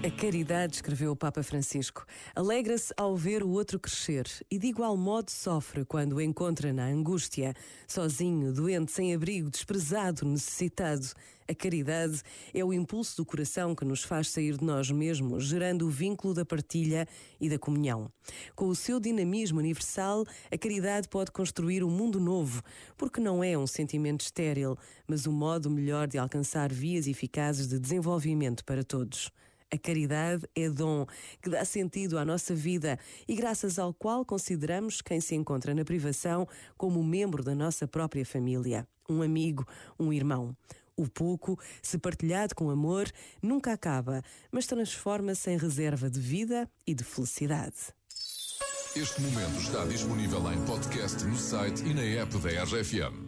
A caridade, escreveu o Papa Francisco, alegra-se ao ver o outro crescer e de igual modo sofre quando o encontra na angústia, sozinho, doente, sem abrigo, desprezado, necessitado. A caridade é o impulso do coração que nos faz sair de nós mesmos, gerando o vínculo da partilha e da comunhão. Com o seu dinamismo universal, a caridade pode construir um mundo novo, porque não é um sentimento estéril, mas um modo melhor de alcançar vias eficazes de desenvolvimento para todos. A caridade é dom que dá sentido à nossa vida e graças ao qual consideramos quem se encontra na privação como membro da nossa própria família, um amigo, um irmão. O pouco, se partilhado com amor, nunca acaba, mas transforma-se em reserva de vida e de felicidade. Este momento está disponível em podcast no site e na app da RFM.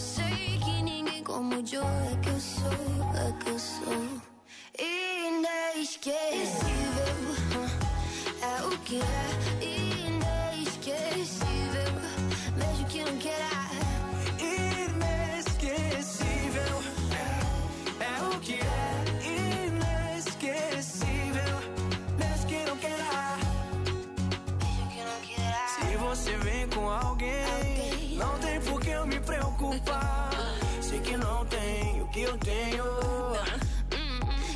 sei que ninguém como o Joe é que eu sou, é que eu sou. Inesquecível, é o que é eu tenho.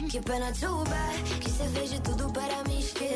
Que pena too bad Que você fez de tudo para me esquecer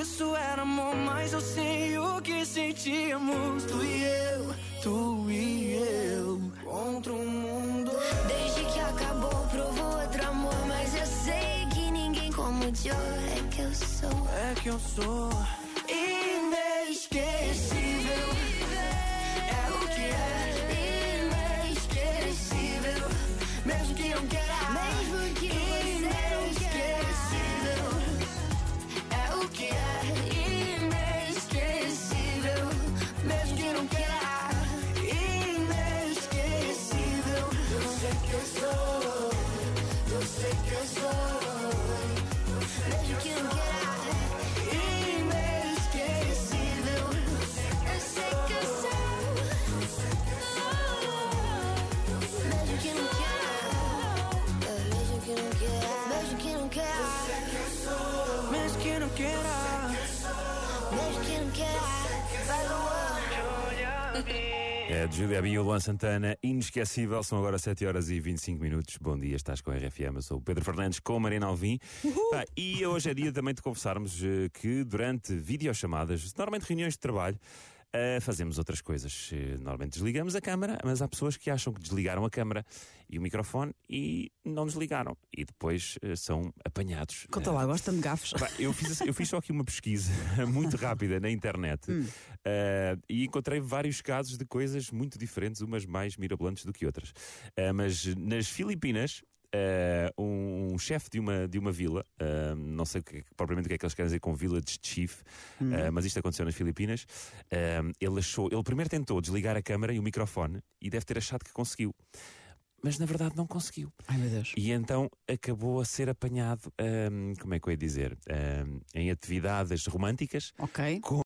isso era amor. Mas eu sei o que sentíamos. Tu e eu, tu e eu. Contra o mundo. Desde que acabou, provou outro amor Mas eu sei que ninguém como o Joe É que eu sou É que eu sou inesquecível. É o que é inesquecível mesmo que não queira. Queira. Mesmo que não queira Vai Luan É de Júlia e o Luan Santana, inesquecível. São agora 7 horas e 25 minutos. Bom dia, estás com a RFM. Eu sou o Pedro Fernandes com a Marina Alvim. E hoje é dia também de confessarmos eh, que durante videochamadas, normalmente reuniões de trabalho, eh, fazemos outras coisas. Eh, Normalmente desligamos a câmara, mas há pessoas que acham que desligaram a câmara e o microfone e não desligaram. E depois eh, são apanhados. Conta lá, gosta de gafos? Eu, fiz, eu fiz só aqui uma pesquisa muito rápida na internet Hum. e encontrei vários casos de coisas muito diferentes, umas mais mirabolantes do que outras. Mas nas Filipinas. um chefe de uma, de uma vila, eh, não sei o que- propriamente o que é que eles querem dizer com village chief, Hum. eh, mas isto aconteceu nas Filipinas. eh, ele achou, ele primeiro tentou desligar a câmara e o microfone e deve ter achado que conseguiu, mas na verdade não conseguiu. Ai meu Deus. E então acabou a ser apanhado, hum, como é que eu ia dizer, hum, em atividades românticas Ok. com